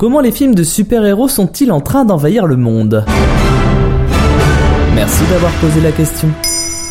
Comment les films de super-héros sont-ils en train d'envahir le monde? Merci d'avoir posé la question.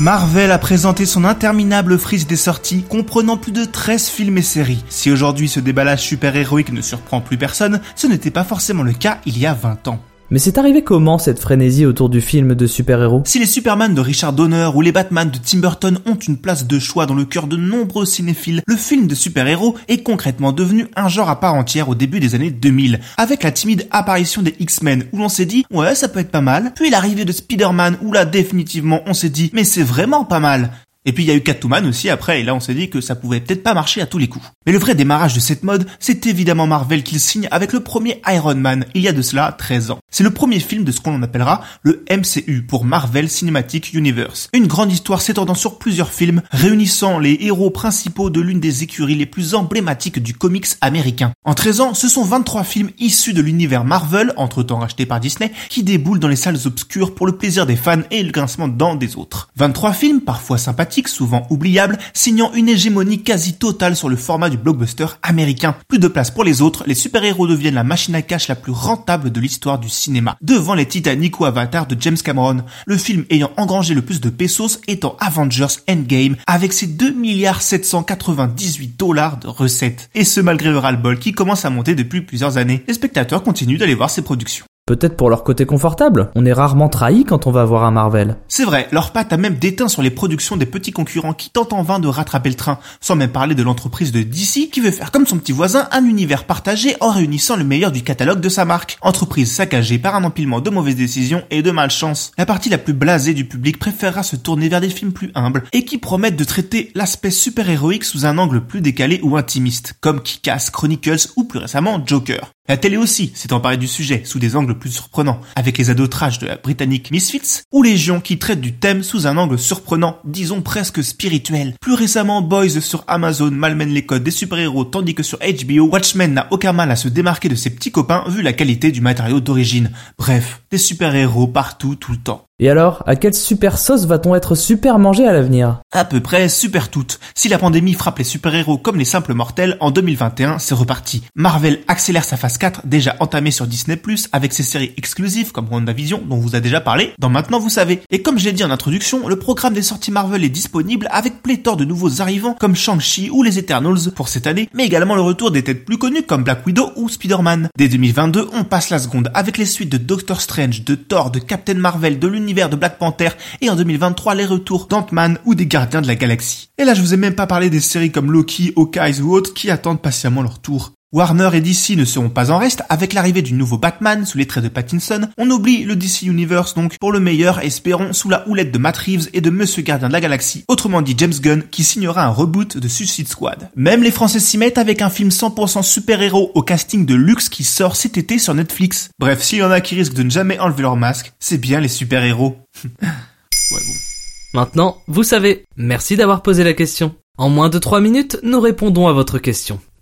Marvel a présenté son interminable frise des sorties, comprenant plus de 13 films et séries. Si aujourd'hui ce déballage super-héroïque ne surprend plus personne, ce n'était pas forcément le cas il y a 20 ans. Mais c'est arrivé comment cette frénésie autour du film de super-héros? Si les Superman de Richard Donner ou les Batman de Tim Burton ont une place de choix dans le cœur de nombreux cinéphiles, le film de super-héros est concrètement devenu un genre à part entière au début des années 2000, avec la timide apparition des X-Men où l'on s'est dit ouais ça peut être pas mal, puis l'arrivée de Spider-Man où là définitivement on s'est dit mais c'est vraiment pas mal, et puis il y a eu Catwoman aussi après, et là on s'est dit que ça pouvait peut-être pas marcher à tous les coups. Mais le vrai démarrage de cette mode, c'est évidemment Marvel qu'il signe avec le premier Iron Man, il y a de cela 13 ans. C'est le premier film de ce qu'on appellera le MCU pour Marvel Cinematic Universe. Une grande histoire s'étendant sur plusieurs films, réunissant les héros principaux de l'une des écuries les plus emblématiques du comics américain. En 13 ans, ce sont 23 films issus de l'univers Marvel, entre-temps racheté par Disney, qui déboulent dans les salles obscures pour le plaisir des fans et le grincement de dents des autres. 23 films, parfois sympathiques, souvent oubliable, signant une hégémonie quasi totale sur le format du blockbuster américain. Plus de place pour les autres, les super-héros deviennent la machine à cash la plus rentable de l'histoire du cinéma, devant les Titanic ou Avatar de James Cameron, le film ayant engrangé le plus de pesos étant Avengers Endgame, avec ses 2 milliards 798 dollars de recettes. Et ce malgré le ras-le-bol qui commence à monter depuis plusieurs années. Les spectateurs continuent d'aller voir ces productions. Peut-être pour leur côté confortable. On est rarement trahi quand on va voir un Marvel. C'est vrai, leur patte a même déteint sur les productions des petits concurrents qui tentent en vain de rattraper le train, sans même parler de l'entreprise de DC qui veut faire comme son petit voisin un univers partagé en réunissant le meilleur du catalogue de sa marque. Entreprise saccagée par un empilement de mauvaises décisions et de malchance. La partie la plus blasée du public préférera se tourner vers des films plus humbles et qui promettent de traiter l'aspect super-héroïque sous un angle plus décalé ou intimiste, comme Kick-Ass, Chronicles ou plus récemment Joker. La télé aussi s'est emparée du sujet sous des angles plus surprenants, avec les adotrages de la britannique Misfits ou Légion qui traite du thème sous un angle surprenant, disons presque spirituel. Plus récemment, Boys sur Amazon malmène les codes des super-héros tandis que sur HBO, Watchmen n'a aucun mal à se démarquer de ses petits copains vu la qualité du matériau d'origine. Bref, des super-héros partout tout le temps. Et alors, à quelle super sauce va-t-on être super mangé à l'avenir? À peu près super toutes. Si la pandémie frappe les super-héros comme les simples mortels, en 2021, c'est reparti. Marvel accélère sa phase 4, déjà entamée sur Disney+, avec ses séries exclusives comme WandaVision, dont vous a déjà parlé, dans Maintenant Vous Savez. Et comme j'ai dit en introduction, le programme des sorties Marvel est disponible avec pléthore de nouveaux arrivants comme Shang-Chi ou les Eternals pour cette année, mais également le retour des têtes plus connues comme Black Widow ou Spider-Man. Dès 2022, on passe la seconde avec les suites de Doctor De Thor, de Captain Marvel, de l'univers de Black Panther et en 2023 les retours d'Ant-Man ou des Gardiens de la Galaxie. Et là je vous ai même pas parlé des séries comme Loki, Hawkeye ou autres qui attendent patiemment leur tour. Warner et DC ne seront pas en reste avec l'arrivée du nouveau Batman sous les traits de Pattinson. On oublie le DC Universe donc pour le meilleur, espérons, sous la houlette de Matt Reeves et de Monsieur Gardien de la Galaxie, autrement dit James Gunn, qui signera un reboot de Suicide Squad. Même les Français s'y mettent avec un film 100% super-héros au casting de luxe qui sort cet été sur Netflix. Bref, s'il y en a qui risquent de ne jamais enlever leur masque, c'est bien les super-héros. Maintenant, vous savez. Merci d'avoir posé la question. En moins de 3 minutes, nous répondons à votre question.